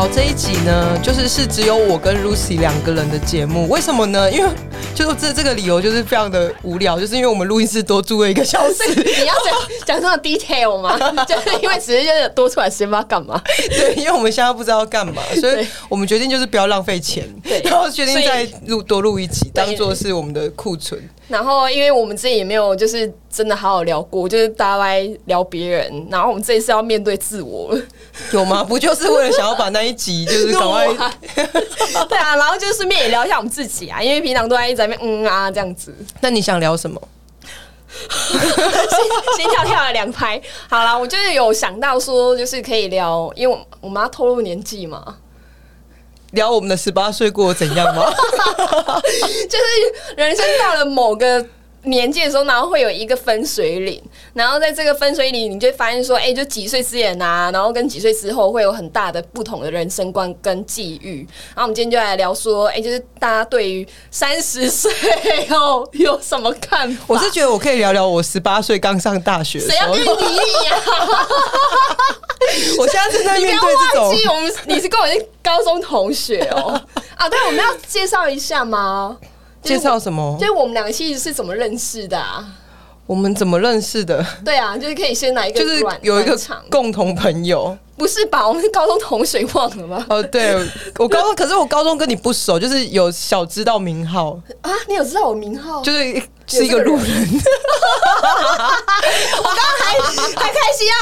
好，这一集呢，就是是只有我跟 Lucy 两个人的节目。为什么呢？因为就是这这个理由就是非常的无聊，就是因为我们录音室多住了一个小时。你要讲 讲这么 detail 吗？就是因为只是就是多出来时间不知道干嘛。对，因为我们现在不知道要干嘛，所以我们决定就是不要浪费钱，对然后决定再录多录一集，当做是我们的库存。然后，因为我们之前也没有就是真的好好聊过，就是大家都在聊别人，然后我们这一次要面对自我了，有吗？不就是为了想要把那一集就是 赶快对啊，然后就顺便也聊一下我们自己啊，因为平常都在一直在那边嗯啊这样子，那你想聊什么？心跳跳了两拍。好啦，我就是有想到说，就是可以聊，因为我我们要透露年纪嘛，聊我们的十八岁过怎样吗？就是人生到了某个年纪的时候，然后会有一个分水岭，然后在这个分水岭，你就会发现说，哎、就几岁之前啊，然后跟几岁之后会有很大的不同的人生观跟际遇。然后我们今天就来聊说，哎、就是大家对于三十岁后有什么看法？我是觉得我可以聊聊我十八岁刚上大学的时候谁要跟，你呀、我现在正在你不要面对这种我们你是跟我是高中同学哦。啊，对，我们要介绍一下吗？就是介绍什么就？是我们两个其实是怎么认识的啊？我们怎么认识的？对啊，就是可以先来一个就是有一个共同朋友。不是吧？我们是高中同学忘了吗？哦，对我高中，可是我高中跟你不熟，就是有小知道名号，啊，你有知道我名号？就是是一个路人。我刚刚还还开心啊！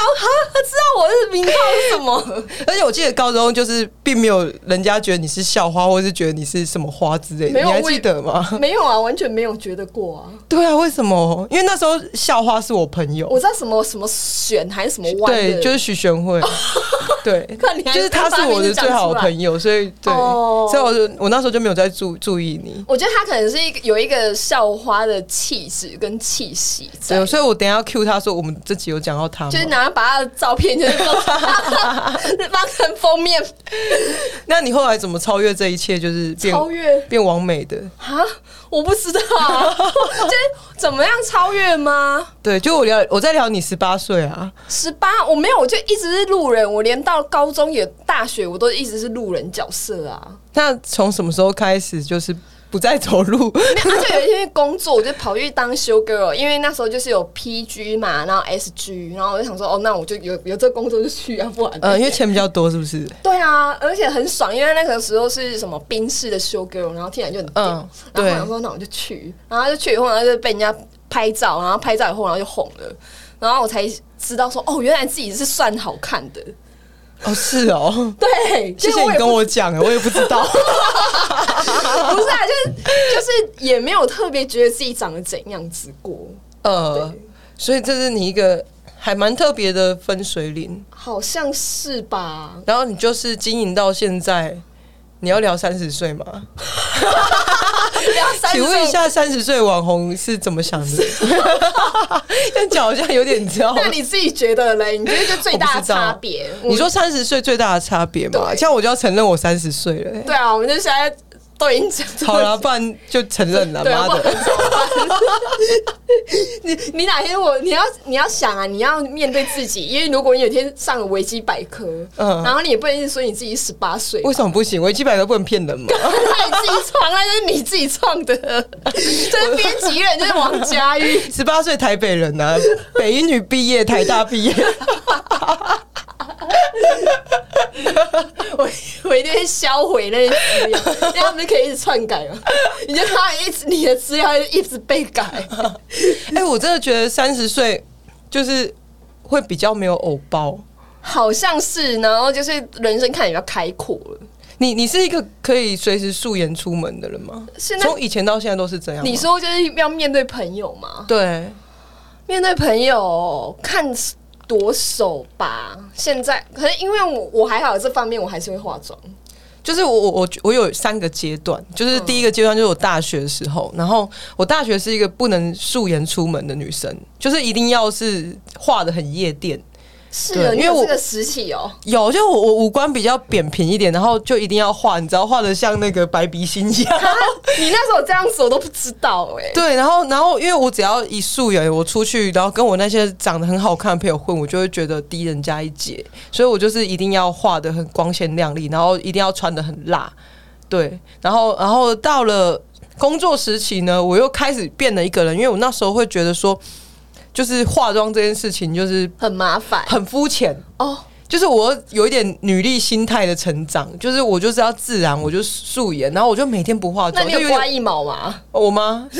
知道我是名号是什么？而且我记得高中就是并没有人家觉得你是校花，或是觉得你是什么花之类的，你还记得吗？没有啊，完全没有觉得过啊。对啊，为什么？因为那时候校花是我朋友我，知道什么什么选还是什么弯，对，就是许玄慧，对就是他是我的最好的朋友，所以对，哦所以我就我那时候就没有在注注意你。我觉得他可能是一个有一个校花的气质跟气息在对，，所以我等一下要 cue 他说，我们这集有讲到他吗就是拿把他的照片就是放成 封面那你后来怎么超越这一切？就是变超越变完美的？啊！我不知道，就是怎么样超越吗？对，就我聊我在聊你十八岁啊，十八，我没有，我就一直是路人，我连到高中也大学，我都一直是路人角色啊。那从什么时候开始就是不再走路？没有，啊就有一天工作，我就跑去当 show girl，因为那时候就是有 PG 嘛，然后 SG，然后我就想说，哦，那我就有有这个工作就去啊，不然呃，因为钱比较多，是不是？对啊，而且很爽，因为那个时候是什么冰室的 show girl，然后听起来就很屌，嗯然后我想说那我就去，然后就去以后，然后就被人家拍照，然后拍照以后，然后就红了，然后我才知道说，哦，原来自己是算好看的，哦，是哦。对，谢谢你跟我讲，我也不知道。不是啊，就是就是也没有特别觉得自己长得怎样子过，呃，所以这是你一个还蛮特别的分水岭。好像是吧？然后你就是经营到现在，你要聊三十岁吗？聊三 请问一，下，三十岁网红是怎么想的？这样讲好像有点，你知道那？你自己觉得嘞？你觉得这最大的差别？你说三十岁最大的差别嘛？对这样我就要承认我三十岁了、欸。对啊，我们就现在都已经讲好了，不然就承认了，妈的！你你哪天我你要你要想啊，你要面对自己，因为如果你有一天上了维基百科，嗯然后你也不能说你自己十八岁，为什么不行？维基百科不能骗人吗？那你自己创，那就是你自己创的，这是编辑人就是王佳玉。十八岁台北人啊，北一女毕业，台大毕业，我我一定会销毁那些资料，因为他们就可以一直篡改嘛。你就看到一直你的资料一直被改，哎、我真的觉得三十岁就是会比较没有偶包。好像是，然后就是人生看起来比较开阔了。你你是一个可以随时素颜出门的人吗？现在从以前到现在都是这样。你说就是要面对朋友吗？对，面对朋友看多熟吧。现在可是因为我我还好这方面我还是会化妆，就是我我我我有三个阶段，就是第一个阶段就是我大学的时候，然后我大学是一个不能素颜出门的女生，就是一定要是化的很夜店，是哦，因为我这个时期哦，有，就我我五官比较扁平一点，然后就一定要画，你知道画的像那个白鼻星一样。你那时候这样子我都不知道哎、对，然后然后因为我只要一素颜，我出去，然后跟我那些长得很好看的朋友混，我就会觉得低人家一截，所以我就是一定要画的很光鲜亮丽，然后一定要穿的很辣。对，然后然后到了工作时期呢，我又开始变了一个人，因为我那时候会觉得说，就是化妆这件事情就是很麻烦很肤浅。哦。就是我有一点女力心态的成长，就是我就是要自然，我就素颜，然后我就每天不化妆，那你就有刮一毛吗？我吗？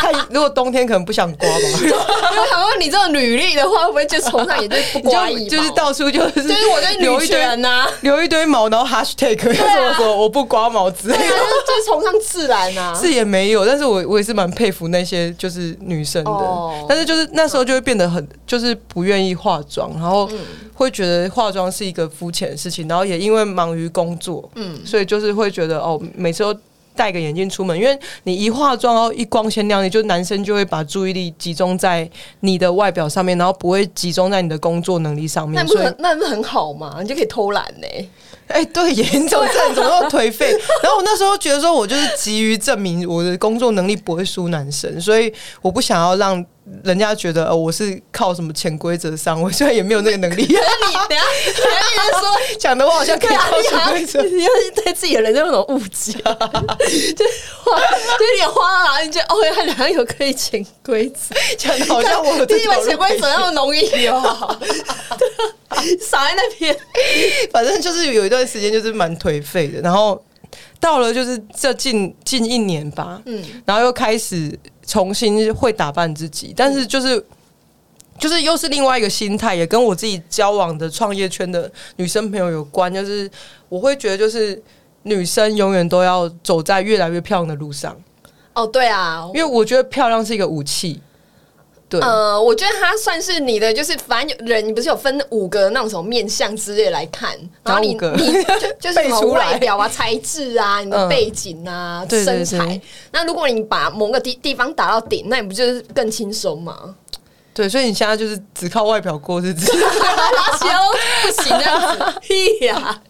看，如果冬天可能不想刮吧，我想问你这种女力的话，会不会就崇尚也就是不刮一毛？就就是到处就是就是我在留一堆人呐、啊，留一堆毛，然后 hashtag 什么什么我不刮毛之类的。就是崇尚自然啊。是也没有，但是我我也是蛮佩服那些就是女生的，哦但是就是那时候就会变得很就是不愿意化妆，然后嗯会觉得化妆是一个肤浅的事情，然后也因为忙于工作，嗯，所以就是会觉得哦，每次都戴个眼镜出门，因为你一化妆，然后一光鲜亮丽，就男生就会把注意力集中在你的外表上面，然后不会集中在你的工作能力上面，那不很那不很好吗？你就可以偷懒呢、哎、对，严重症怎么又颓废？然后我那时候觉得说，我就是急于证明我的工作能力不会输男生，所以我不想要让人家觉得呃我是靠什么潜规则上位，虽然也没有那个能力。那你等下，等一下你在说。讲的我好像可以靠潜规则像。你就是对自己的人就有那种误解，就是花，就是你花了，你觉得哦，他好像有可以潜规则，讲的好像我有这你以为条路潜规则那么容易哦？少在那边，反正就是有一段时间就是蛮颓废的，然后到了就是这近近一年吧，嗯，然后又开始重新会打扮自己，但是就是。就是又是另外一个心态，也跟我自己交往的创业圈的女生朋友有关。就是我会觉得，就是女生永远都要走在越来越漂亮的路上，哦，对啊，因为我觉得漂亮是一个武器。对，呃，我觉得它算是你的，就是反正有人，你不是有分五个那种什么面相之类来看，然后你你就 就是什么外表啊、材质啊、你的嗯背景啊、身材对。那如果你把某个地地方打到顶，那你不就是更轻松吗？对，所以你现在就是只靠外表过日子。行，不行这样子，屁呀！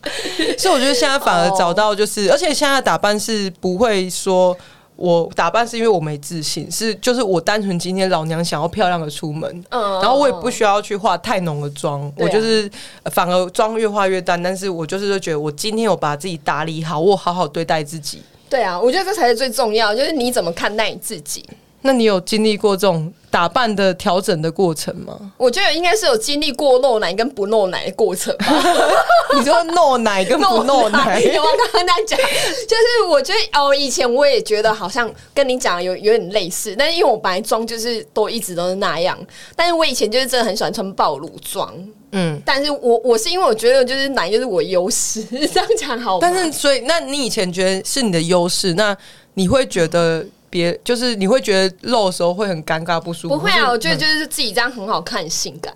所以我觉得现在反而找到就是，而且现在打扮是不会说我打扮是因为我没自信，是就是我单纯今天老娘想要漂亮的出门，嗯然后我也不需要去化太浓的妆，啊我就是呃反而妆越化越淡，但是我就是觉得我今天有把自己打理好，我好好对待自己。对啊，我觉得这才是最重要，就是你怎么看待你自己。那你有经历过这种打扮的调整的过程吗？我觉得应该是有经历过露奶跟不露奶的过程吧。你说露奶跟不露奶，有啊，刚刚在讲，就是我觉得哦，以前我也觉得好像跟你讲有有点类似，但是因为我本来妆就是都一直都是那样，但是我以前就是真的很喜欢穿暴露装，嗯。但是我我是因为我觉得就是奶就是我优势，这样讲好？但是，所以，那你以前觉得是你的优势，那你会觉得别就是你会觉得露的时候会很尴尬不舒服？不会啊，我觉得嗯就是自己这样很好看、性感，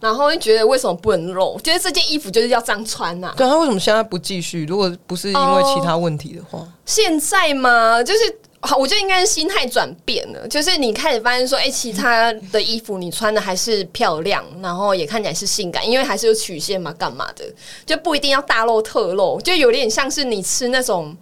然后会觉得为什么不能露？觉得这件衣服就是要这样穿呐、对他为什么现在不继续？如果不是因为其他问题的话，现在嘛，就是好，我觉得应该是心态转变了，就是你开始发现说，哎、其他的衣服你穿的还是漂亮，然后也看起来是性感，因为还是有曲线嘛，干嘛的，就不一定要大露特露，就有点像是你吃那种。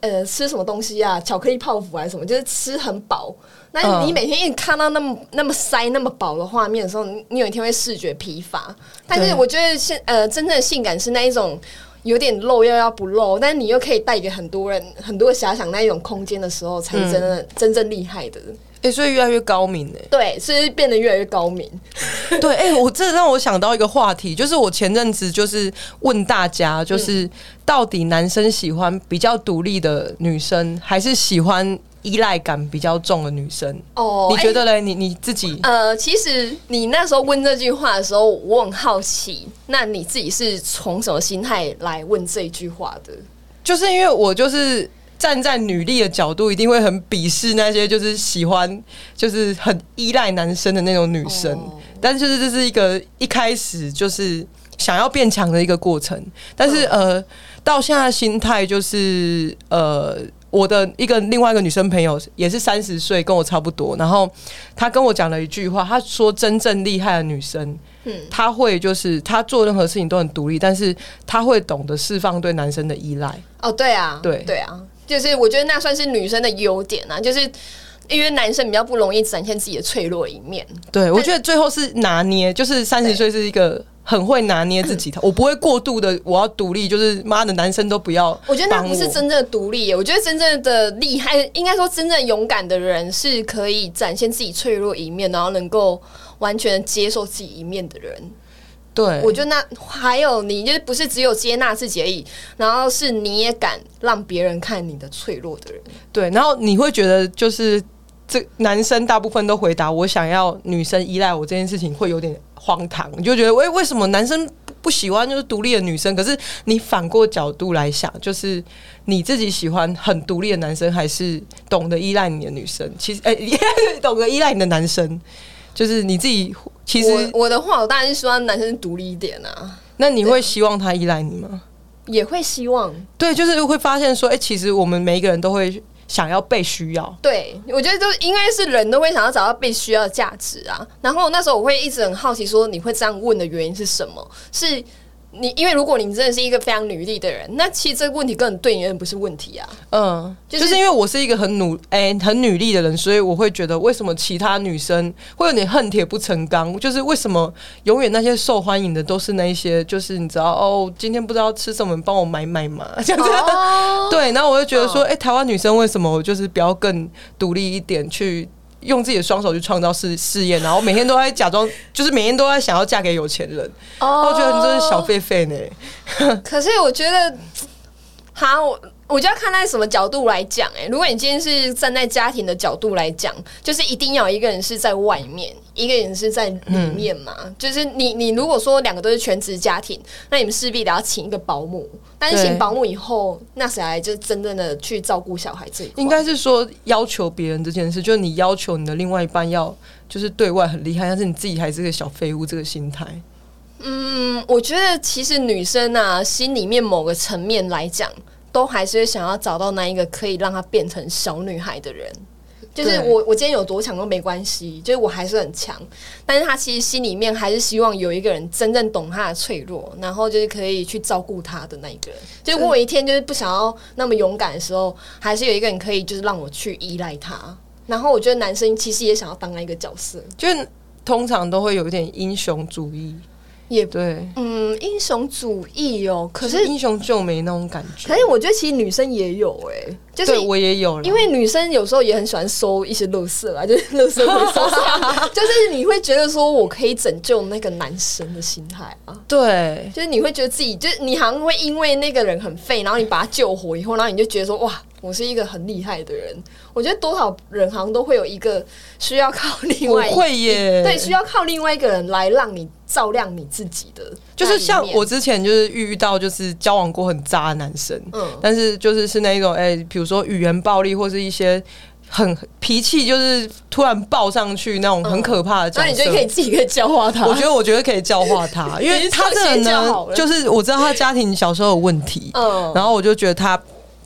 呃，吃什么东西啊？巧克力泡芙还是什么？就是吃很饱。那嗯你每天一直看到那么那么塞、那么饱的画面的时候，你你有一天会视觉疲乏。但是我觉得现呃，真正的性感是那一种有点露又要不露，但是你又可以带给很多人很多遐想那一种空间的时候，才是真的、真正厉害的。哎、所以越来越高明哎、对，是变得越来越高明。对，哎、我这让我想到一个话题，就是我前阵子就是问大家，就是到底男生喜欢比较独立的女生，还是喜欢依赖感比较重的女生？哦你觉得嘞？你你自己？呃，其实你那时候问这句话的时候，我很好奇，那你自己是从什么心态来问这句话的？就是因为我就是站在女力的角度，一定会很鄙视那些就是喜欢就是很依赖男生的那种女生。哦但是就是这是一个一开始就是想要变强的一个过程，但是、呃，到现在心态就是呃。我的一个另外一个女生朋友也是三十岁，跟我差不多，然后她跟我讲了一句话，她说真正厉害的女生，嗯，她会就是她做任何事情都很独立，但是她会懂得释放对男生的依赖。哦，对啊，对对啊，就是我觉得那算是女生的优点啊，就是因为男生比较不容易展现自己的脆弱一面。对，我觉得最后是拿捏，就是三十岁是一个很会拿捏自己的，我不会过度的，我要独立，就是妈的男生都不要。我觉得那不是真正的独立耶，我觉得真正的厉害，应该说真正勇敢的人是可以展现自己脆弱一面，然后能够完全接受自己一面的人。对，我觉得那还有你，就是不是只有接纳自己而已，然后是你也敢让别人看你的脆弱的人。对，然后你会觉得就是这男生大部分都回答我想要女生依赖我这件事情会有点荒唐，你就觉得为为什么男生不喜欢就是独立的女生？可是你反过角度来想，就是你自己喜欢很独立的男生，还是懂得依赖你的女生？其实哎，懂得依赖你的男生，就是你自己。其实我我的话，我当然是希望男生独立一点啊。那你会希望他依赖你吗？也会希望。对，就是会发现说，哎，其实我们每一个人都会想要被需要。对，我觉得就应该是人都会想要找到被需要的价值啊。然后那时候我会一直很好奇，说你会这样问的原因是什么？是。你因为如果你真的是一个非常努力的人，那其实这个问题根本对你不是问题啊。嗯，就是因为我是一个很努哎很努力的人，所以我会觉得为什么其他女生会有点恨铁不成钢？就是为什么永远那些受欢迎的都是那一些，就是你知道哦，今天不知道吃什么，帮我买买嘛 这样子。对，然后我就觉得说，哎，台湾女生为什么就是不要更独立一点去？用自己的双手去创造事事业，然后每天都在假装，就是每天都在想要嫁给有钱人。哦，我觉得你真是小狒狒呢。可是我觉得，好，我我就要看在什么角度来讲。哎，如果你今天是站在家庭的角度来讲，就是一定要一个人是在外面。一个人是在里面嘛，就是你你如果说两个都是全职家庭，那你们势必得要请一个保姆。但是请保姆以后，那谁来就真正的去照顾小孩这一块？应该是说要求别人这件事，就是你要求你的另外一半要就是对外很厉害，但是你自己还是个小废物，这个心态。嗯，我觉得其实女生啊，心里面某个层面来讲，都还是想要找到那一个可以让她变成小女孩的人。就是我，我今天有多强都没关系，就是我还是很强。但是他其实心里面还是希望有一个人真正懂他的脆弱，然后就是可以去照顾他的那一个人。就我一天就是不想要那么勇敢的时候，还是有一个人可以就是让我去依赖他。然后我觉得男生其实也想要当那一个角色，就是通常都会有一点英雄主义。也对，嗯，英雄主义哦，可是英雄救美那种感觉。可是我觉得其实女生也有哎，就是我也有，因为女生有时候也很喜欢收一些乐色啊，就是乐色会收，就是你会觉得说我可以拯救那个男生的心态啊。对，就是你会觉得自己，就是你好像会因为那个人很废，然后你把他救活以后，然后你就觉得说哇。我是一个很厉害的人，我觉得多少人好像都会有一个需要靠另外会耶，对，需要靠另外一个人来让你照亮你自己的。就是像我之前就是遇到就是交往过很渣的男生，嗯，但是就是是那一种哎，比如说语言暴力或是一些很脾气就是突然爆上去那种很可怕的那你觉得可以自己可以教化他？我觉得我觉得可以教化他，因为他这个呢，就是我知道他家庭小时候有问题，嗯，然后我就觉得他。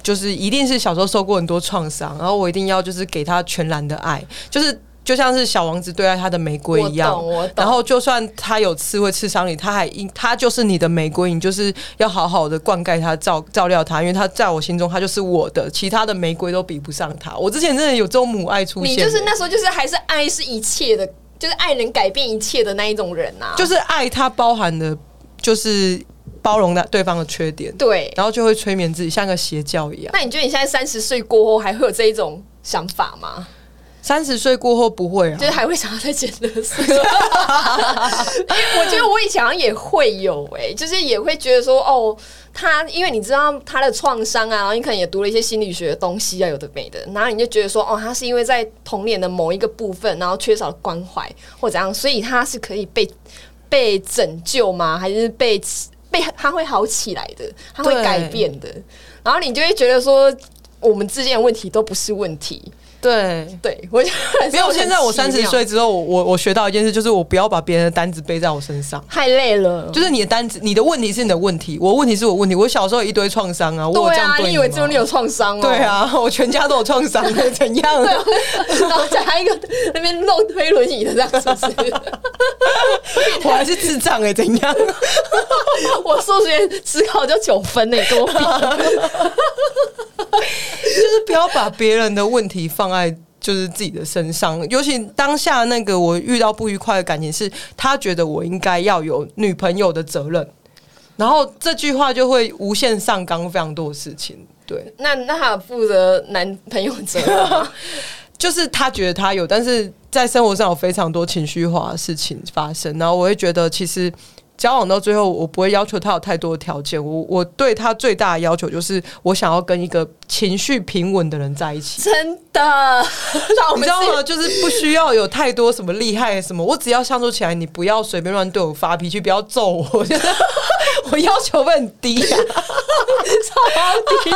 就是一定是小时候受过很多创伤，然后我一定要就是给他全然的爱，就是就像是小王子对待他的玫瑰一样。然后就算他有刺会刺伤你，他还应他就是你的玫瑰，你就是要好好的灌溉他，照照料他，因为他在我心中他就是我的，其他的玫瑰都比不上他。我之前真的有这种母爱出现，你就是那时候就是还是爱是一切的，就是爱能改变一切的那一种人呐，就是爱它包含的，就是。包容的对方的缺点，对，然后就会催眠自己，像个邪教一样。那你觉得你现在三十岁过后还会有这一种想法吗？三十岁过后不会啊，就是还会想要再捡乐色。我觉得我以前好像也会有，哎，就是也会觉得说，哦，他因为你知道他的创伤啊，然后你可能也读了一些心理学的东西啊，有的没的，然后你就觉得说，哦，他是因为在童年的某一个部分，然后缺少关怀或怎样，所以他是可以被被拯救吗？还是被？被他会好起来的，他会改变的，然后你就会觉得说，我们之间的问题都不是问题，对。对我觉得没有，现在我三十岁之后，我我我学到一件事，就是我不要把别人的单子背在我身上。太累了，就是你的单子，你的问题是你的问题，我问题是我问题。我小时候一堆创伤啊，我对啊，你以为只有你有创伤哦？对，啊，我全家都有创伤，怎样？对啊，然后讲他一个那边弄推轮椅的这样是不是？我还是智障哎、怎样？我数学只考就九分呢，跟我比。就是不要把别人的问题放在就是自己的身上，尤其当下那个我遇到不愉快的感情是，他觉得我应该要有女朋友的责任，然后这句话就会无限上纲非常多的事情。对，那那他负责男朋友责任？就是他觉得他有，但是在生活上有非常多情绪化的事情发生，然后我会觉得其实。交往到最后，我不会要求他有太多的条件。我我对他最大的要求就是，我想要跟一个情绪平稳的人在一起。真的，你知道吗？就是不需要有太多什么厉害的什么，我只要相处起来，你不要随便乱对我发脾气，不要揍我。我觉得我要求会很低呀、超低，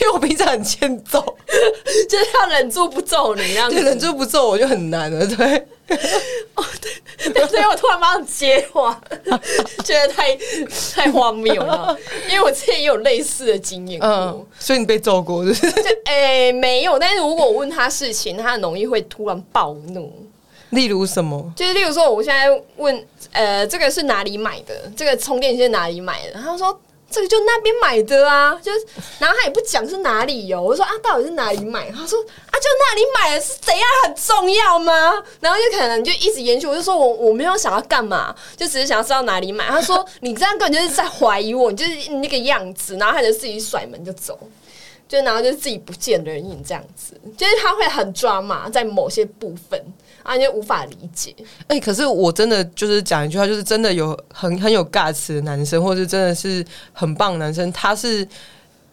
因为我平常很欠揍，就是要忍住不揍你那样子。对，忍住不揍我就很难了。对，所以我突然马上接话，觉得太太荒谬了。因为我之前也有类似的经验过。嗯，所以你被揍过，就是就诶、没有，但是如果我问他事情，他很容易会突然暴怒。例如什么？就是例如说，我现在问，呃，这个是哪里买的？这个充电线哪里买的？他说这个就那边买的啊，就是，然后他也不讲是哪里哟、我说啊，到底是哪里买？他说啊，就那里买的是怎样很重要吗？然后就可能就一直延续，我就说我我没有想要干嘛，就只是想要知道哪里买。他说 你这样根本就是在怀疑我，你就是那个样子，然后他就自己甩门就走。就然后就自己不见人影这样子，就是他会很抓马在某些部分，啊，你就无法理解。哎、可是我真的就是讲一句话，就是真的有很很有 guts 的男生，或者真的是很棒的男生，他是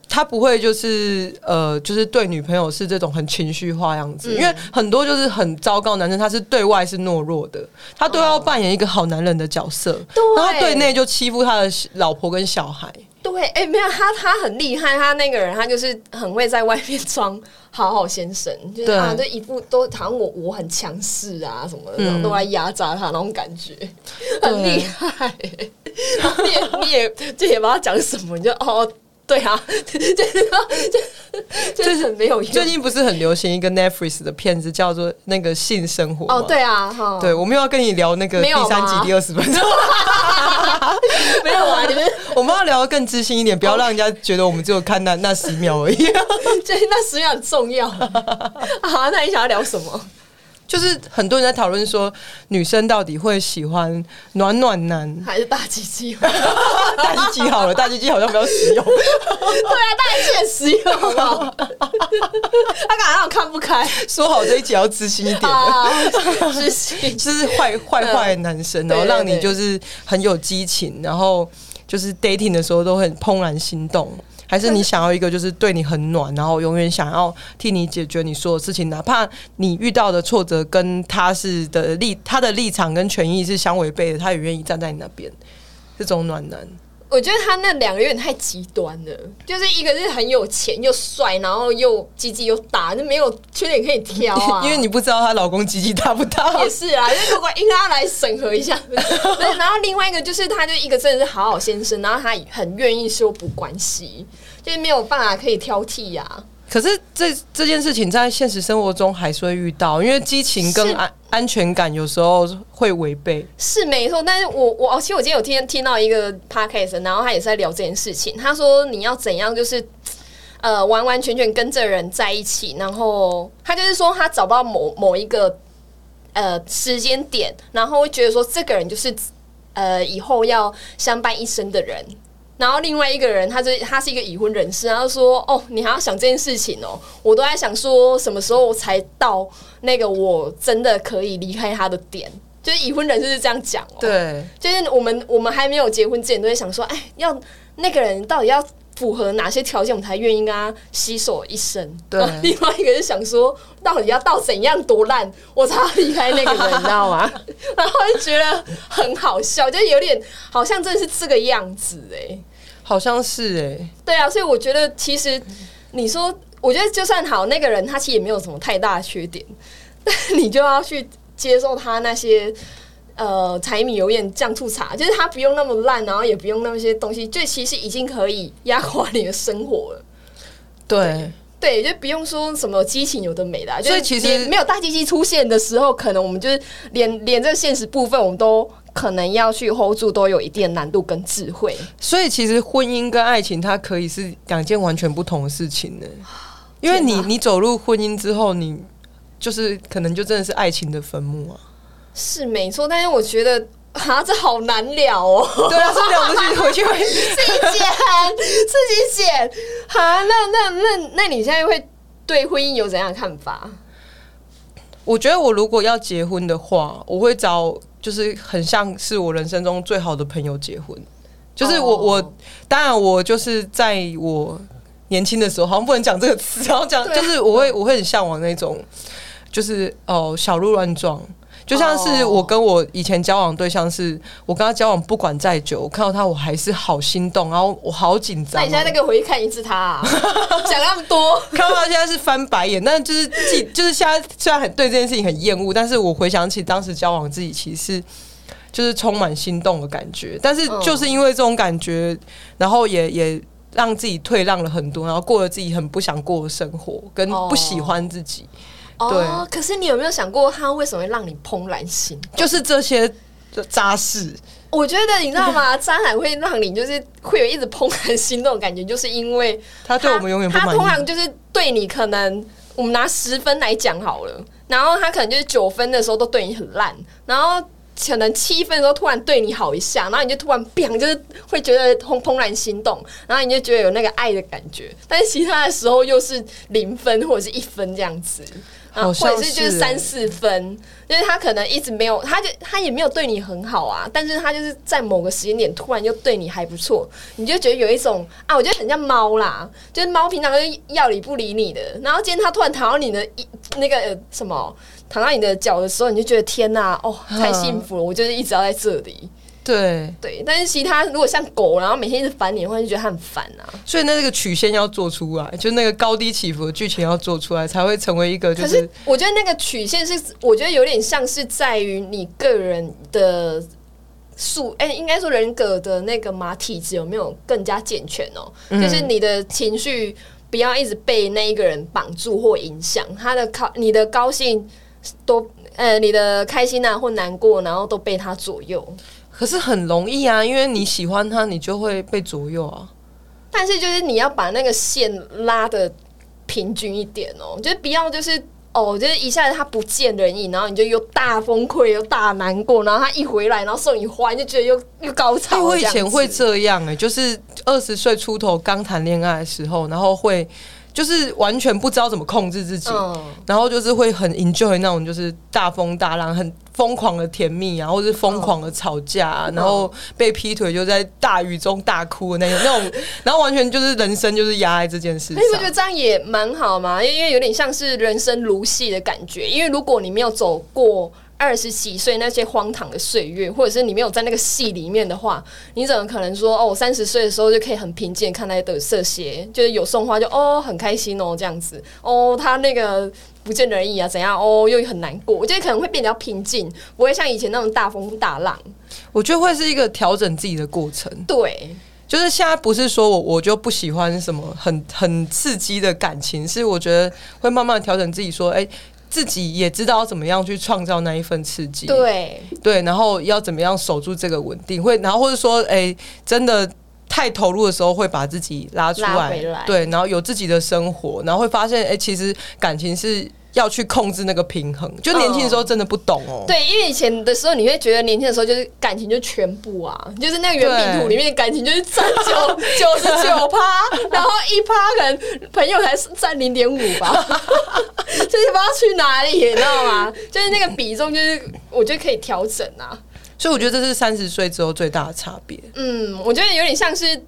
他不会就是呃，就是对女朋友是这种很情绪化样子，嗯因为很多就是很糟糕男生，他是对外是懦弱的，他都要扮演一个好男人的角色，对然后对内就欺负他的老婆跟小孩。对，哎、没有他，他很厉害，他那个人，他就是很会在外面装好好先生，就是对啊，就一副都好像我我很强势啊什么的，然后都来压榨他那种感觉，很厉害。然后你也你也就也不知道讲什么，你就哦。对啊，就是就就是很没有用。最近不是很流行一个 Netflix 的片子，叫做那个性生活哦，吗，对啊，哈，对，我们又要跟你聊那个第三集第二十分钟。没有啊，你们 我们要聊得更知性一点，不要让人家觉得我们只有看那那十秒而已。对那十秒很重要啊。那你想要聊什么？就是很多人在讨论说，女生到底会喜欢暖暖男？还是大鸡鸡？大鸡鸡好了，大鸡鸡好像比较实用。对啊，大鸡鸡很实用，好不好？他感觉让我看不开说好这一集要知性一点的。啊，知性。就是坏坏坏男生，然后让你就是很有激情，然后就是 dating 的时候都很怦然心动。还是你想要一个就是对你很暖，然后永远想要替你解决你所有事情，哪怕你遇到的挫折跟他是的立他的立场跟权益是相违背的，他也愿意站在你那边。这种暖男，我觉得他那两个有点太极端了，就是一个是很有钱又帅，然后又鸡鸡又大，就没有缺点可以挑啊。因为你不知道她老公鸡鸡大不大也。是啊，就如果应该要来审核一下。对，然后另外一个就是，他就一个真的是好好先生，然后他很愿意说不关系，就是没有办法可以挑剔呀、啊。可是这这件事情在现实生活中还是会遇到，因为激情跟安安全感有时候会违背。是没错，但是我我其实我今天有听听到一个 podcast，然后他也是在聊这件事情。他说你要怎样，就是呃完完全全跟这人在一起，然后他就是说他找不到某某一个呃时间点，然后会觉得说这个人就是呃以后要相伴一生的人。然后另外一个人，他就他是一个已婚人士，然后说：“哦，你还要想这件事情哦，我都在想说什么时候才到那个我真的可以离开他的点。”就是已婚人士是这样讲哦，，对，就是我们我们还没有结婚之前，都会想说，哎，要那个人到底要符合哪些条件，我们才愿意跟他携手一生？对另外一个是想说，到底要到怎样多烂，我才要离开那个人，你知道吗？然后就觉得很好笑，就有点好像真的是这个样子哎、好像是哎、对啊，所以我觉得其实你说我觉得就算好，那个人他其实也没有什么太大的缺点，但你就要去接受他那些呃柴米油盐酱醋茶，就是它不用那么烂，然后也不用那些东西，就其实已经可以压垮你的生活了。对，对，就不用说什么激情有的没的啊，就是所以其实连没有大机器出现的时候，可能我们就是连连这个现实部分，我们都可能要去 hold 住，都有一定的难度跟智慧。所以其实婚姻跟爱情它可以是两件完全不同的事情呢。因为你你走入婚姻之后，你就是可能就真的是爱情的坟墓啊。是没错，但是我觉得 啊，这好难聊哦。对啊，是了不起，回去会自己剪，自己剪。啊，那那那那你现在会对婚姻有怎样的看法？我觉得我如果要结婚的话，我会找就是很像是我人生中最好的朋友结婚。就是我、哦我当然我就是在我年轻的时候，好像不能讲这个词，然后讲就是我会我会很向往那种就是哦小鹿乱撞。就像是哦。我跟我以前交往对象是，我跟他交往不管再久，我看到他我还是好心动，然后我好紧张哦。那你现在再给我回去看一次他、啊，讲那么多，看到他现在是翻白眼，但是就是记，就是现在虽然很对这件事情很厌恶，但是我回想起当时交往自己，其实就是充满心动的感觉。但是就是因为这种感觉，然后也也让自己退让了很多，然后过了自己很不想过的生活，跟不喜欢自己，哦，可是你有没有想过，他为什么会让你怦然心动？就是这些扎事。我觉得你知道吗？渣男会让你就是会有一直怦然心动的感觉，就是因为他对我们永远不满意他通常就是对你可能，我们拿十分来讲好了，然后他可能就是九分的时候都对你很烂，然后可能七分的时候突然对你好一下，然后你就突然 biang 就是会觉得怦怦然心动，然后你就觉得有那个爱的感觉，但是其他的时候又是零分或者是一分这样子。或者是就是三四分，就是他可能一直没有，他就他也没有对你很好啊，但是他就是在某个时间点突然就对你还不错，你就觉得有一种啊，我觉得很像猫啦，就是猫平常就是要理不理你的，然后今天它突然躺到你的一那个、呃什么躺到你的脚的时候，你就觉得天哪，哦，太幸福了，我就是一直要在这里。对，对，但是其他如果像狗，然后每天一直烦你的话，就觉得它很烦啊。所以那这个曲线要做出来，就那个高低起伏的剧情要做出来，才会成为一个就是可是我觉得那个曲线是，我觉得有点像是在于你个人的素，哎、应该说人格的那个嘛体质有没有更加健全哦、嗯就是你的情绪不要一直被那一个人绑住或影响，他的高你的高兴都呃你的开心啊或难过，然后都被他左右。可是很容易啊，因为你喜欢他，你就会被左右啊。但是就是你要把那个线拉的平均一点哦，就是不要就是哦，就是一下子他不见人影，然后你就又大崩溃又大难过，然后他一回来，然后送你花，你就觉得又又高潮哎，了。我以前会这样哎、就是二十岁出头刚谈恋爱的时候，然后会就是完全不知道怎么控制自己，嗯，然后就是会很 enjoy 那种就是大风大浪、很疯狂的甜蜜啊，或是疯狂的吵架、然后被劈腿就在大雨中大哭的那种那种，然后完全就是人生就是压在这件事情，你不觉得。这样也蛮好吗？因为因为有点像是人生如戏的感觉。因为如果你没有走过二十几岁那些荒唐的岁月，或者是你没有在那个戏里面的话，你怎么可能说哦，我三十岁的时候就可以很平静看待的这些？就是有送花就哦很开心哦这样子哦，他那个不见人影啊怎样哦又很难过，我觉得可能会变得比较平静，不会像以前那种大风大浪。我觉得会是一个调整自己的过程。对，就是现在不是说我我就不喜欢什么很很刺激的感情，是我觉得会慢慢调整自己，说，哎、自己也知道怎么样去创造那一份刺激，对，对，然后要怎么样守住这个稳定，会，然后或者说，哎、真的。太投入的时候，会把自己拉出来，对，然后有自己的生活，然后会发现，哎、其实感情是要去控制那个平衡。就年轻的时候真的不懂哦、对，因为以前的时候，你会觉得年轻的时候就是感情就全部啊，就是那个圆饼图里面的感情就是占九九十九趴，然后一趴可能朋友才占零点五吧，就是不知道去哪里，你知道吗？就是那个比重，就是我觉得可以调整啊。所以我觉得这是三十岁之后最大的差别。嗯，我觉得有点像是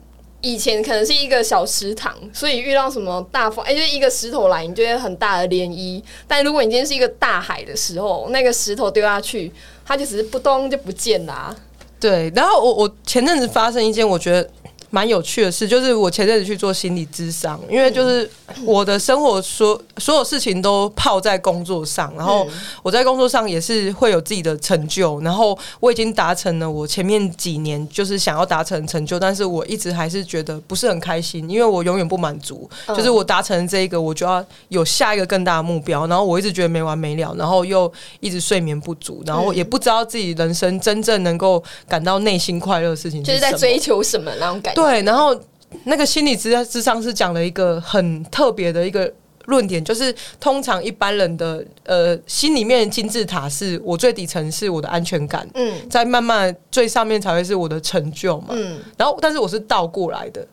以前可能是一个小池塘，所以遇到什么大风，哎、就一个石头来，你就会很大的涟漪。但如果你今天是一个大海的时候，那个石头丢下去，它就只是扑通就不见啦、对，然后我我前阵子发生一件我觉得蛮有趣的事，就是我前阵子去做心理咨商，因为就是我的生活所所有事情都泡在工作上，然后我在工作上也是会有自己的成就，然后我已经达成了我前面几年就是想要达成成就，但是我一直还是觉得不是很开心，因为我永远不满足，就是我达成这一个，我就要有下一个更大的目标，然后我一直觉得没完没了，然后又一直睡眠不足，然后也不知道自己人生真正能够感到内心快乐的事情就是在追求什么那种感觉。对，然后那个心理咨智商是讲了一个很特别的一个论点，就是通常一般人的呃心里面金字塔是我最底层是我的安全感，嗯，在慢慢最上面才会是我的成就嘛，嗯，然后但是我是倒过来的。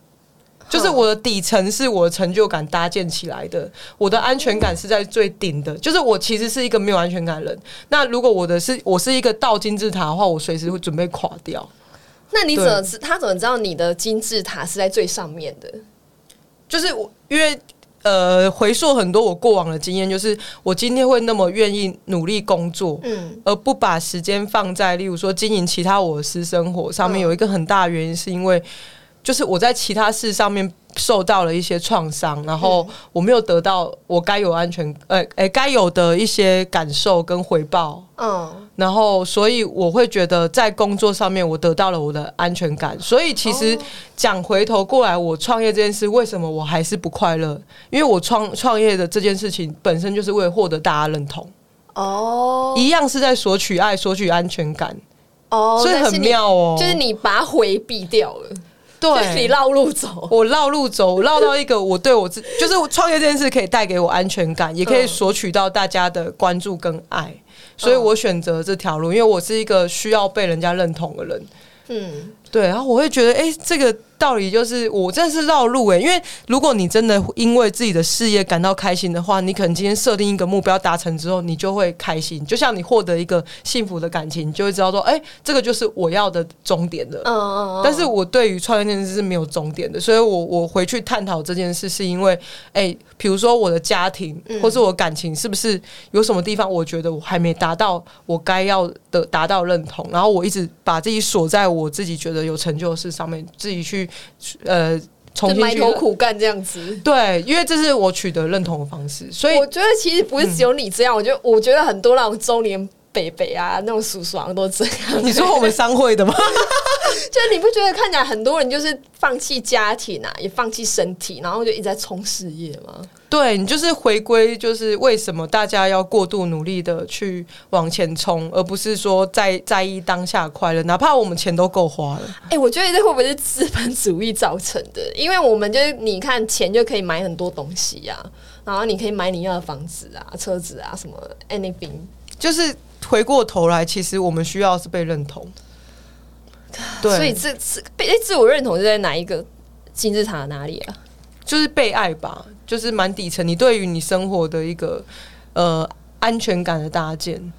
就是我的底层是我的成就感搭建起来的，我的安全感是在最顶的。就是我其实是一个没有安全感的人。那如果我的是我是一个倒金字塔的话，我随时会准备垮掉。那你怎么知他怎么知道你的金字塔是在最上面的？就是我因为呃回溯很多我过往的经验，就是我今天会那么愿意努力工作，嗯，而不把时间放在例如说经营其他我的私生活上面，有一个很大的原因是因为。就是我在其他事上面受到了一些创伤，然后我没有得到我该有安全，呃，哎，该有的一些感受跟回报，嗯，然后所以我会觉得在工作上面我得到了我的安全感，所以其实讲回头过来，我创业这件事为什么我还是不快乐？因为我创创业的这件事情本身就是为了获得大家认同，哦，一样是在索取爱、索取安全感，哦，所以很妙哦，就是你把它回避掉了。对，你绕路走，我绕路走，绕到一个我对我自，就是我创业这件事可以带给我安全感，也可以索取到大家的关注跟爱，所以我选择这条路，因为我是一个需要被人家认同的人。嗯，对，然后我会觉得，哎，这个。道理就是我真的是绕路哎，因为如果你真的因为自己的事业感到开心的话，你可能今天设定一个目标达成之后，你就会开心。就像你获得一个幸福的感情，你就会知道说，哎，这个就是我要的终点的。嗯嗯嗯。但是我对于创业这件事是没有终点的，所以我我回去探讨这件事，是因为，哎，比如说我的家庭或是我感情，是不是有什么地方我觉得我还没达到我该要的达到认同，然后我一直把自己锁在我自己觉得有成就的事上面，自己去。呃，重新埋头苦干这样子，对，因为这是我取得认同的方式，所以我觉得其实不是只有你这样，我觉得我觉得很多那种中年北北啊，那种叔叔啊都这样。你说我们商会的吗？就是你不觉得看起来很多人就是放弃家庭啊，也放弃身体，然后就一直在冲事业吗？对你就是回归，就是为什么大家要过度努力的去往前冲，而不是说在在意当下快乐，哪怕我们钱都够花了。哎，我觉得这会不会是资本主义造成的？因为我们就是你看钱就可以买很多东西呀，然后你可以买你要的房子啊、车子啊什么 anything。就是回过头来，其实我们需要是被认同。对，所以这自被自我认同是在哪一个金字塔哪里啊？就是被爱吧，就是蛮底层。你对于你生活的一个呃安全感的搭建。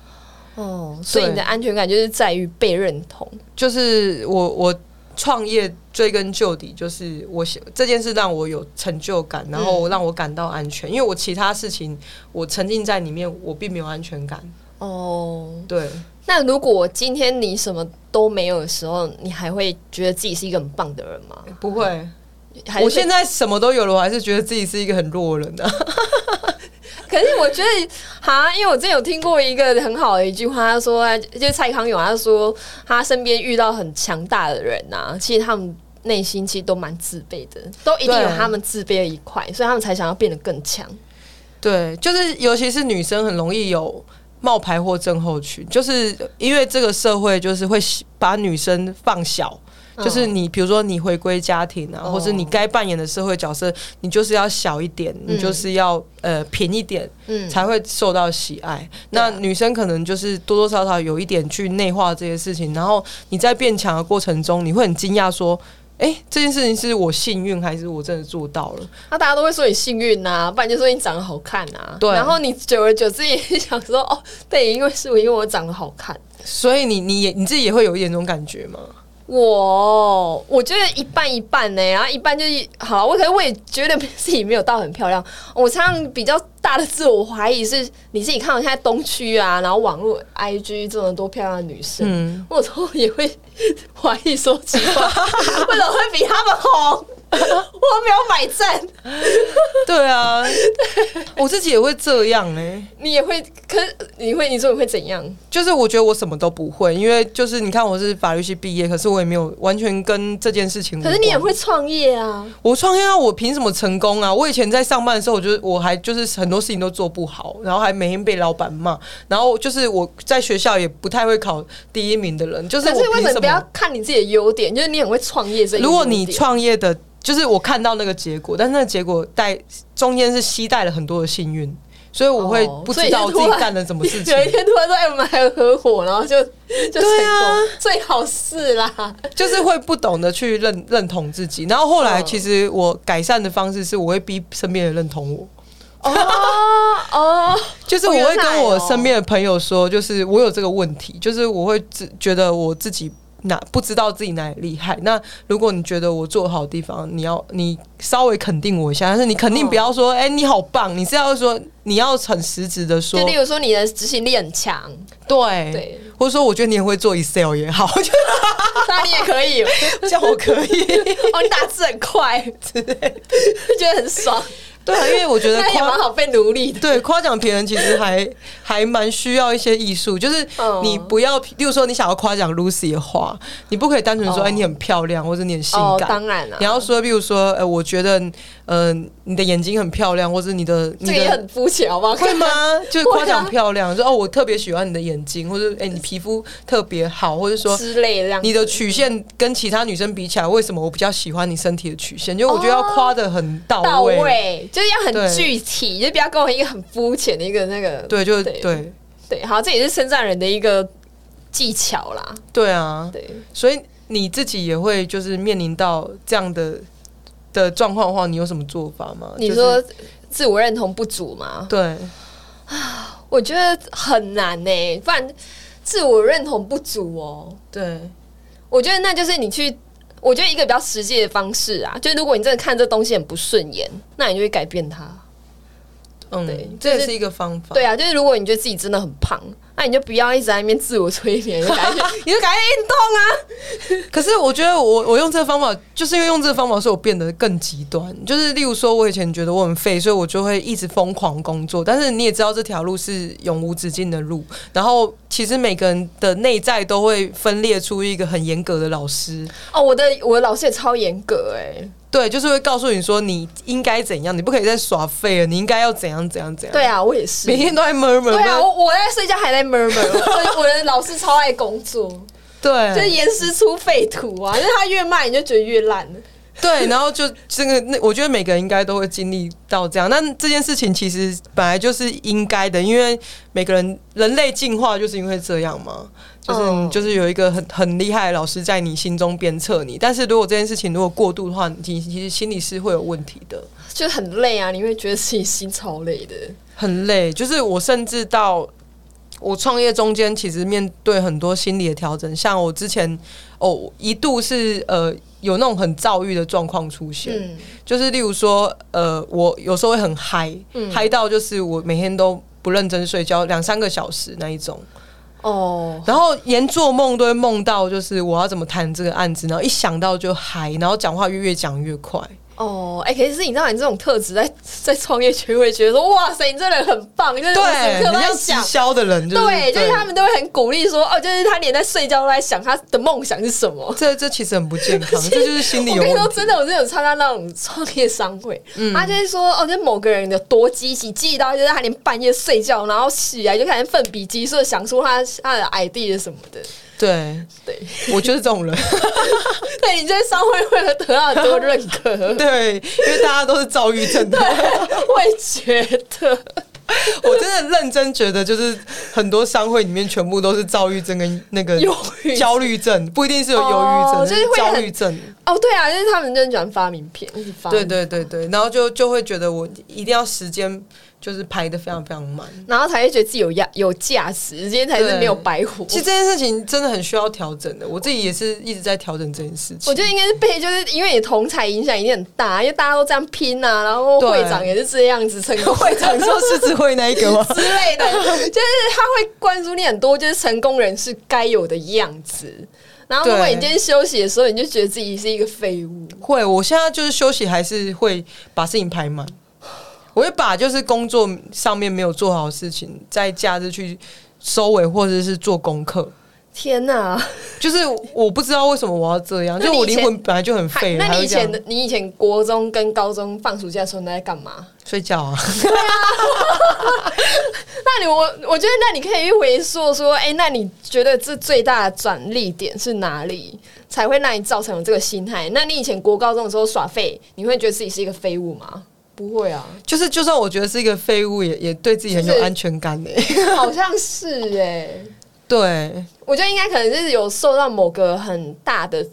哦，所以你的安全感就是在于被认同。就是我我创业追根究底，就是我这件事让我有成就感，然后让我感到安全。因为我其他事情我沉浸在里面，我并没有安全感。哦，对。那如果今天你什么都没有的时候，你还会觉得自己是一个很棒的人吗？不会，我现在什么都有了，我还是觉得自己是一个很弱的人的。可是我觉得，哈，因为我之前有听过一个很好的一句话，他说，就是蔡康永，他说他身边遇到很强大的人呐，其实他们内心其实都蛮自卑的，都一定有他们自卑的一块，所以他们才想要变得更强。对，就是尤其是女生很容易有。冒牌货症候群，就是因为这个社会就是会把女生放小，就是你比如说你回归家庭啊，或者你该扮演的社会角色，你就是要小一点，你就是要呃平一点，才会受到喜爱。那女生可能就是多多少少有一点去内化这些事情，然后你在变强的过程中，你会很惊讶说。哎，这件事情是我幸运还是我真的做到了？那大家都会说你幸运呐，不然就说你长得好看呐。对，然后你久而久之也想说，哦，对，因为是我，因为我长得好看，所以你你也你自己也会有一点这种感觉吗？我我觉得一半一半呢、然后一半就是好了，我可能我也觉得自己没有到很漂亮。我常常比较大的自我怀疑是，你自己看我现在东区啊，然后网络 IG 这么多漂亮的女生，嗯我有时候也会 怀疑说奇怪，为什么会比他们红？我没有买赞，对啊，我自己也会这样哎、你也会，可是你会，你说你会怎样？就是我觉得我什么都不会，因为就是你看我是法律系毕业，可是我也没有完全跟这件事情。可是你也会创业啊，我创业啊，我凭什么成功啊？我以前在上班的时候，我就我还就是很多事情都做不好，然后还每天被老板骂，然后就是我在学校也不太会考第一名的人，就是可是为我凭什什么不要？看你自己的优点？就是你很会创业这一个如果你创业的，就是我看到那个结果，但是那个结果带中间是携带了很多的幸运，所以我会哦不知道自己干了什么事情有。一天突然说：“哎、我们还有合伙，然后就就成功，最好是啦。就是会不懂得去认认同自己，然后后来嗯其实我改善的方式是，我会逼身边人认同我。”哦哦，就是我会跟我身边的朋友说，就是我有这个问题，就是我会自觉得我自己哪不知道自己哪里厉害。那如果你觉得我做好的地方，你要你稍微肯定我一下，但是你肯定不要说，哎、你好棒，你是要说你要很实质的说就，例如说你的执行力很强，对，对，或者说我觉得你也会做 Excel 也好，就那你也可以。这样我可以。哦，你打字很快，就觉得很爽，对啊，因为我觉得那也蛮夸好被奴隶的。对，夸奖别人其实还 还蛮需要一些艺术，就是嗯你不要，例如说你想要夸奖 Lucy 的话，你不可以单纯说，哦哎、你很漂亮，或者你很性哦，感。当然了，你要说，比如说，呃，我觉得，呃，你的眼睛很漂亮，或者你的你的这个也很肤浅，好不好？会吗？就是夸奖漂亮，说哦，我特别喜欢你的眼睛，或者哎、你皮肤特别好，或者说之类的你的曲线跟其他女生比起来，为什么我比较喜欢你身体的曲线？就我觉得要夸的很到到位，就是要很具体，就不要跟我一个很肤浅的一个那个，对，就是对对，好，这也是称赞人的一个技巧啦，对啊，对。所以你自己也会就是面临到这样的的状况的话，你有什么做法吗？就是你说自我认同不足吗？对，啊我觉得很难呢、不然自我认同不足哦。对，我觉得那就是你去，我觉得一个比较实际的方式啊，就是如果你真的看这东西很不顺眼，那你就会改变它。嗯，对这也是一个方法。对啊，就是如果你觉得自己真的很胖，那你就不要一直在那边自我催眠，你 就赶紧，你就赶快运动啊。可是我觉得我我用这个方法，就是因为用这个方法，所以我变得更极端。就是例如说，我以前觉得我很废，所以我就会一直疯狂工作。但是你也知道，这条路是永无止境的路。然后其实每个人的内在都会分裂出一个很严格的老师。哦，我的我的老师也超严格哎、对，就是会告诉你说你应该怎样，你不可以再耍废了，你应该要怎样怎样怎样。对，啊，我也是。每天都在 murmur。对啊，我我在睡觉还在 murmur，我 我的老师超爱工作，对就是对严师出废土啊，就是他越慢你就觉得越烂。对，然后就这个那，我觉得每个人应该都会经历到这样。那这件事情其实本来就是应该的，因为每个人人类进化就是因为这样嘛。就是就是有一个很很厉害的老师在你心中鞭策你，但是如果这件事情如果过度的话，你其实心里是会有问题的。就很累啊，你会觉得自己心超累的。很累，就是我甚至到我创业中间，其实面对很多心理的调整，像我之前哦一度是呃有那种很躁郁的状况出现，嗯，就是例如说呃我有时候会很嗨，嗯。嗨到就是我每天都不认真睡觉两三个小时那一种，哦，然后连做梦都会梦到就是我要怎么谈这个案子，然后一想到就嗨，然后讲话越越讲越快。哦，哎、可是你知道你这种特质在在创业圈会觉得说，哇塞，你这人很棒，就是无时对，无刻都在很像直想。销的人，就是对，就是他们都会很鼓励说，哦，就是他连在睡觉都在想他的梦想是什么。这这其实很不健康，这就是心理我跟你说。真的，我真的有参加那种创业商会，他就是说，哦，就是某个人有多积极，积极到就是他连半夜睡觉，然后起来就开始奋笔疾书的想出他他的 idea 什么的。对，对，我就是这种人。对你在商会会得到很多认可，对，因为大家都是躁郁症的。我也觉得。我真的认真觉得，就是很多商会里面全部都是躁郁症跟那个焦虑症，不一定是有忧郁哦症，就是会很焦虑症。哦，对啊，就是他们真的喜欢发名片，一直发。对对对对，然后就就会觉得我一定要时间就是排的非常非常满。然后才会觉得自己有价有价值，今天才是对没有白活。其实这件事情真的很需要调整的，我自己也是一直在调整这件事情。我觉得应该是被，就是因为你同才影响一定很大，因为大家都这样拼啊、然后对会长也是这样子，成功会长说狮子会那一个吗？之类的，就是他会灌输你很多就是成功人士该有的样子。然后如果你今天休息的时候，你就觉得自己是一个废物，会，我现在就是休息还是会把事情排满，我会把就是工作上面没有做好的事情，在假日去收尾或者是做功课。天哪！就是我不知道为什么我要这样，就我灵魂本来就很废了，那你以前的你以前国中跟高中放暑假的时候你都在干嘛？睡觉啊？那你我我觉得那你可以去回溯说，哎、那你觉得这最大的转捩点是哪里，才会让你造成了这个心态？那你以前国高中的时候耍废，你会觉得自己是一个废物吗？不会啊，就是就算我觉得是一个废物，也也对自己很有安全感诶、好像是哎、对。我觉得应该可能就是有受到某个很大的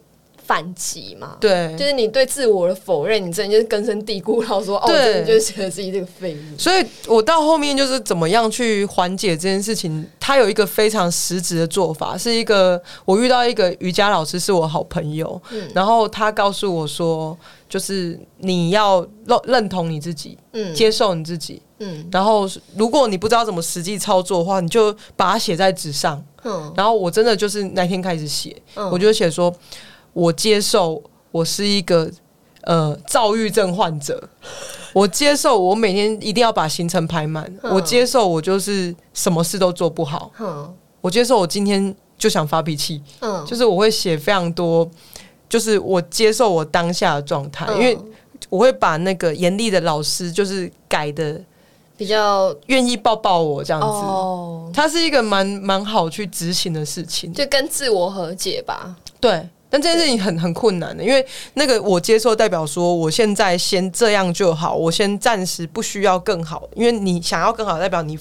反击嘛。对，就是你对自我的否认，你真的就是根深蒂固，然后说哦，我对真的就是觉得自己这个废物。所以我到后面就是怎么样去缓解这件事情，他有一个非常实质的做法，是一个我遇到一个瑜伽老师是我好朋友，嗯。然后他告诉我说，就是你要认认同你自己，嗯。接受你自己，嗯。然后如果你不知道怎么实际操作的话，你就把它写在纸上。嗯然后我真的就是那天开始写，嗯。我就写说，我接受我是一个呃躁郁症患者，我接受我每天一定要把行程排满，嗯我接受我就是什么事都做不好，嗯我接受我今天就想发脾气，嗯，就是我会写非常多，就是我接受我当下的状态，因为嗯我会把那个严厉的老师就是改的比较愿意抱抱我这样子。哦，它是一个蛮蛮好去执行的事情，就跟自我和解吧。对，但这件事情很很困难的，因为那个我接受代表说，我现在先这样就好，我先暂时不需要更好，因为你想要更好，代表你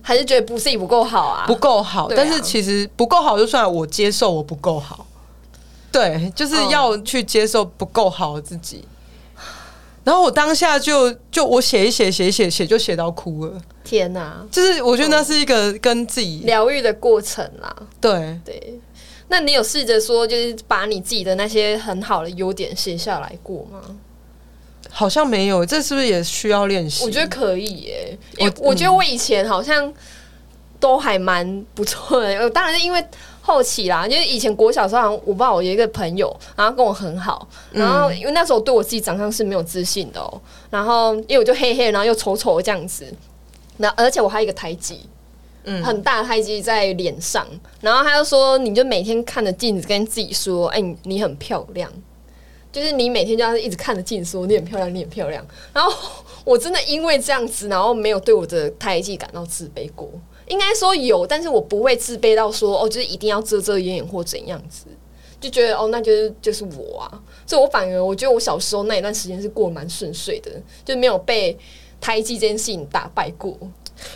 还是觉得不自己不够好啊？不够好。啊但是其实不够好就算了，我接受我不够好，对，就是嗯要去接受不够好的自己。然后我当下就就我写一写写一写写就写到哭了，天哪，就是我觉得那是一个跟自己疗愈的过程啦。对对，那你有试着说，就是把你自己的那些很好的优点写下来过吗？好像没有，这是不是也需要练习？我觉得可以耶，我因为我觉得我以前好像都还蛮不错的。呃当然是因为后期啦，就是以前国小时候，我不知道我有一个朋友，然后跟我很好，然后因为那时候我对我自己长相是没有自信的哦、然后因为我就黑黑，然后又丑丑这样子，那而且我还有一个胎记。嗯很大的胎记在脸上，然后他就说，你就每天看着镜子跟自己说，哎、你你很漂亮，就是你每天就要一直看着镜子说你很漂亮，你很漂亮。然后我真的因为这样子，然后没有对我的胎记感到自卑过。应该说有，但是我不会自卑到说哦，就是一定要遮遮掩掩或怎样子，就觉得哦，那就是就是我啊。所以我反而我觉得我小时候那一段时间是过蛮顺遂的，就没有被胎记这件事情打败过。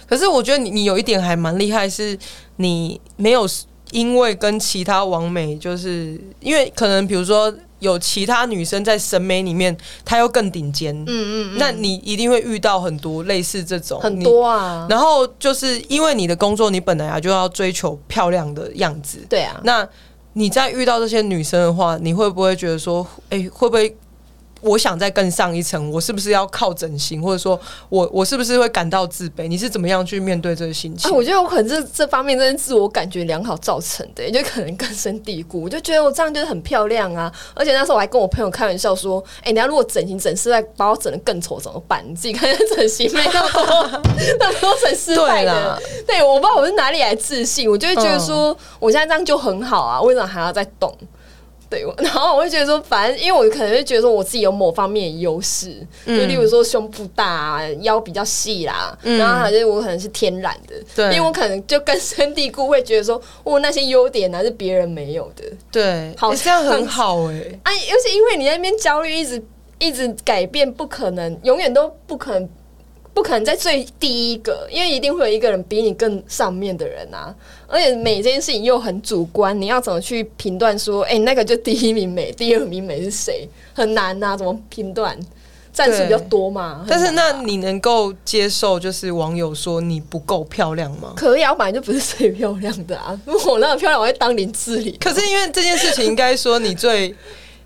可是我觉得你你有一点还蛮厉害，是你没有因为跟其他王美，就是因为可能比如说有其他女生在审美里面，她又更顶尖，嗯嗯那你一定会遇到很多类似这种很多啊，然后就是因为你的工作，你本来啊就要追求漂亮的样子，对啊，那你在遇到这些女生的话，你会不会觉得说，哎、会不会我想再更上一层？我是不是要靠整形，或者说我我是不是会感到自卑？你是怎么样去面对这个心情？啊，我觉得我可能这这方面真的自我感觉良好造成的，就可能根深蒂固。我就觉得我这样就是很漂亮啊，而且那时候我还跟我朋友开玩笑说：“哎、你要如果整形整失败，把我整的更丑怎么办？你自己看整形 没那么多那么多整失败的。”对，我不知道我是哪里来自信，我就会觉得说、我现在这样就很好啊，为什么还要再动？对，我 然后我会觉得说，反正因为我可能会觉得说我自己有某方面的优势，就例如说胸部大、啊、腰比较细啦，然后还是我可能是天然的，对。因为我可能就根深蒂固会觉得说，我那些优点呢是别人没有的。对，好欸这样很好哎、啊，尤其因为你在那边焦虑，一直一直改变，不可能，永远都不可能。不可能在最第一个，因为一定会有一个人比你更上面的人啊！而且美这件事情又很主观，你要怎么去评断说，哎、那个就第一名美，第二名美是谁？很难呐、怎么评断？赞数比较多嘛。但是那你能够接受就是网友说你不够漂亮吗？可以啊，我本来就不是最漂亮的啊，如 果我那么漂亮，我会当林志玲。可是因为这件事情，应该说你最。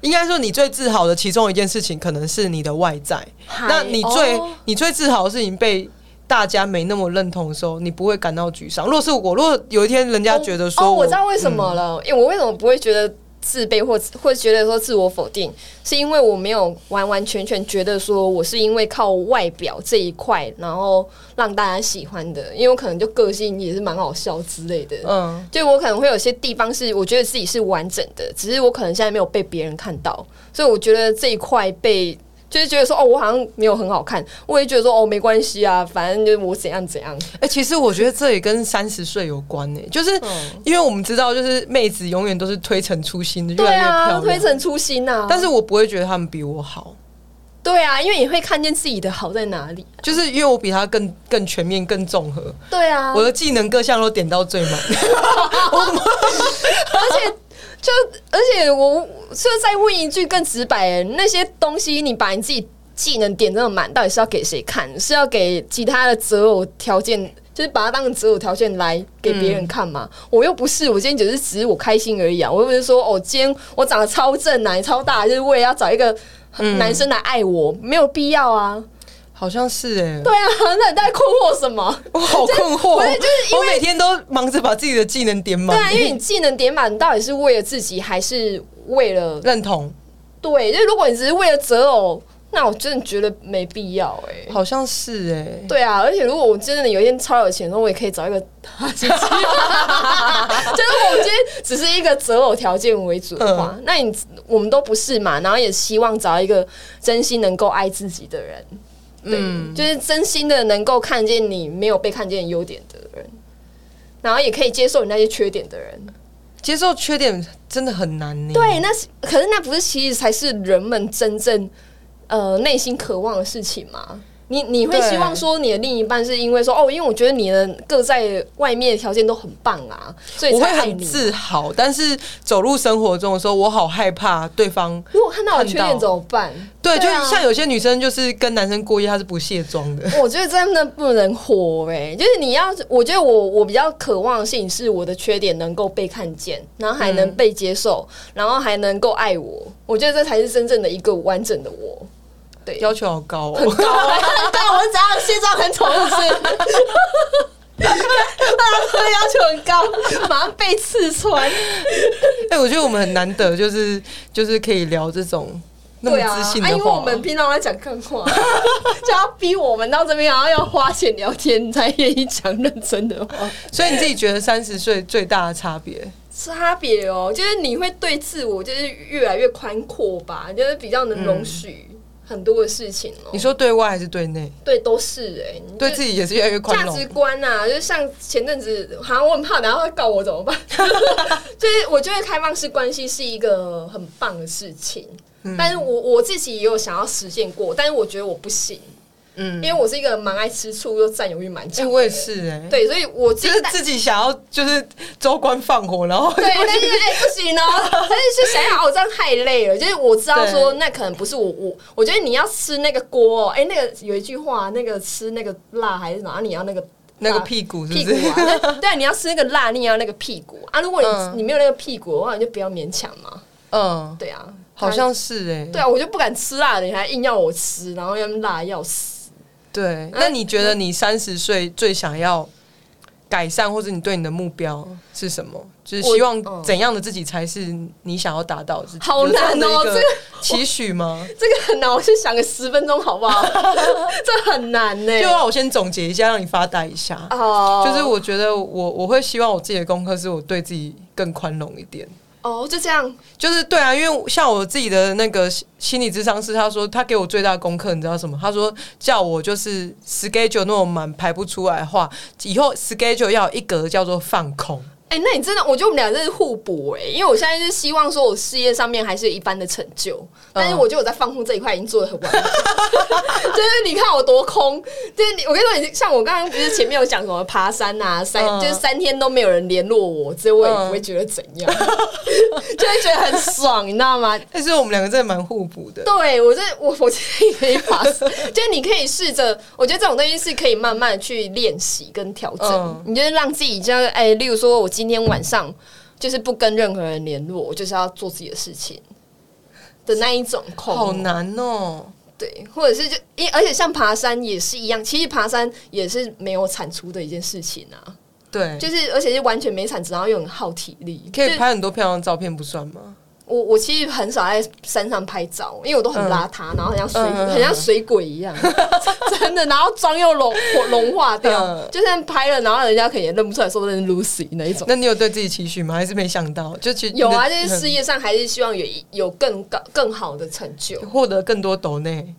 应该说，你最自豪的其中一件事情，可能是你的外在。那你最、哦你最自豪的事情被大家没那么认同的时候，你不会感到沮丧。如果是我，如果有一天人家觉得说我知道为什么了，因为我为什么不会觉得自卑或或觉得说自我否定，是因为我没有完完全全觉得说我是因为靠外表这一块，然后让大家喜欢的，因为我可能就个性也是蛮好笑之类的。嗯，就我可能会有些地方是我觉得自己是完整的，只是我可能现在没有被别人看到，所以我觉得这一块被就是觉得说哦，我好像没有很好看，我也觉得说哦没关系啊，反正就是我怎样怎样。哎、其实我觉得这也跟三十岁有关呢、就是嗯因为我们知道，就是妹子永远都是推陈出新的，越来越漂亮。推陈出新啊！但是我不会觉得他们比我好，对啊，因为你会看见自己的好在哪里。就是因为我比他更更全面、更综合，对啊，我的技能各项都点到最满。而且就而且我就再问一句更直白的，那些东西你把你自己技能点这么满，到底是要给谁看？是要给其他的择偶条件？就是把它当成择偶条件来给别人看嘛？我又不是，我今天只是只是我开心而已啊！我又不是说哦，今天我长得超正奶超大，就是为了要找一个男生来爱我，没有必要啊！好像是哎、对啊，那你在困惑什么？我好困惑，不是就是因为我每天都忙着把自己的技能点满。对啊，因为你技能点满，你到底是为了自己，还是为了认同，对，就是如果你只是为了择偶，那我真的觉得没必要哎、好像是哎、对啊，而且如果我真的有一天超有钱的时候，我也可以找一个哈士奇。就是我们今天只是一个择偶条件为主的话，那你我们都不是嘛，然后也希望找一个真心能够爱自己的人，对，就是真心的能够看见你没有被看见的优点的人，然后也可以接受你那些缺点的人。接受缺点真的很难呢。对，那是可是那不是其实才是人们真正呃内心渴望的事情吗？你你会希望说你的另一半是因为说哦，因为我觉得你的各在外面的条件都很棒啊，所以我会很。自豪，但是走入生活中的时候，我好害怕对方。如果看到我缺点怎么办？对，就啊像有些女生就是跟男生过夜，她是不卸妆的。我觉得真的不能活哎、就是你要，我觉得我我比较渴望的事情是我的缺点能够被看见，然后还能被接受，然后还能够爱我。我觉得这才是真正的一个完整的我。对，要求好高很哦。很高，我们怎样卸妆很丑是不是？大家都要求很高，马上被刺穿。哎，我觉得我们很难得，就是就是可以聊这种那么对啊，自信的啊因为我话。们平常在讲干话，就要逼我们到这边，然后要花钱聊天才愿意讲认真的话。所以你自己觉得三十岁最大的差别？差别哦，就是你会对自我就是越来越宽阔吧，就是比较能容许很多的事情哦。你说对外还是对内？对，都是哎、你对自己也是越来越宽容价值。观啊，就是像前阵子，好像我很怕，等下会告我怎么办？就是我觉得开放式关系是一个很棒的事情，嗯但是我我自己也有想要实现过，但是我觉得我不行，嗯因为我是一个蛮爱吃醋又占有欲蛮哎，强的，我也是哎。对，所以我自己就是自己想要就是州官放火，然后对，但是哎、不行哦，但是就想想哦，这样太累了。就是我知道说，那可能不是我我，我觉得你要吃那个锅、哦，哎、那个有一句话，那个吃那个辣还是哪，你要那个那个屁股是屁不是？股啊，对对，你要吃那个辣，你也要那个屁股啊。如果你、嗯你没有那个屁股的话，你就不要勉强嘛。嗯，对啊，好像是哎。对啊，我就不敢吃辣的，你还硬要我吃，然后要辣要死。对，那你觉得你三十岁最想要改善，或者你对你的目标是什么？就是希望怎样的自己才是你想要达到的自己？好难哦这个 期许吗？这个很难，我先想个十分钟好不好？这很难呢、就让我先总结一下，让你发呆一下。哦，就是我觉得我我会希望我自己的功课是我对自己更宽容一点。哦，就这样。就是对啊，因为像我自己的那个心理智商是，他说他给我最大的功课，你知道什么？他说叫我就是 schedule 那种满排不出来的话，以后 schedule 要一格叫做放空。哎、那你真的，我觉得我们俩真是互补哎、因为我现在是希望说我事业上面还是有一般的成就，但是我觉得我在放空这一块已经做的很完美。就是你看我多空，就是你我跟你说，你像我刚刚不是前面有讲什么爬山啊，三、嗯就是三天都没有人联络我，所以我也不会觉得怎样，就会觉得很爽，你知道吗？但是我们两个真的蛮互补的。对我这我我建议可以把，就是你可以试着，我觉得这种东西是可以慢慢去练习跟调整。嗯你就是让自己这样，哎、例如说我今天晚上就是不跟任何人联络，我就是要做自己的事情的那一种空。好难哦。对，或者是就因而且像爬山也是一样，其实爬山也是没有产出的一件事情啊，对，就是而且是完全没产值，然后又很耗体力，可以拍很多漂亮的照片，不算吗？我我其实很少在山上拍照，因为我都很邋遢，然后很像水、很像水鬼一样，真的。然后妆又融融化掉，嗯就算拍了，然后人家可能也认不出来，说这是 Lucy 那一种。那你有对自己期许吗？还是没想到？就其实有啊，就是事业上还是希望有一有更高更好的成就。获得更多抖内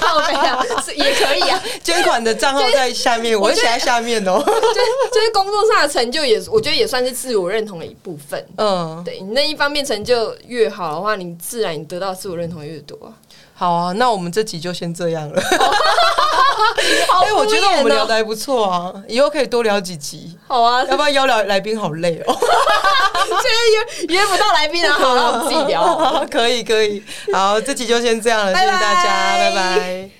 靠背啊，是也可以啊，捐款的账号在下面，我会写在下面哦。就就是工作上的成就也，我觉得也算是自我认同的一部分。嗯，对你那一方面成就越好的话，你自然你得到自我认同越多啊。好啊，那我们这集就先这样了。好哎，我觉得我们聊的的还不错啊，以后可以多聊几集。好啊，要不要邀聊来宾好累哦。现在约约不到来宾啊，好，让我们自己聊。可以可以，好，这集就先这样了，谢谢大家，拜拜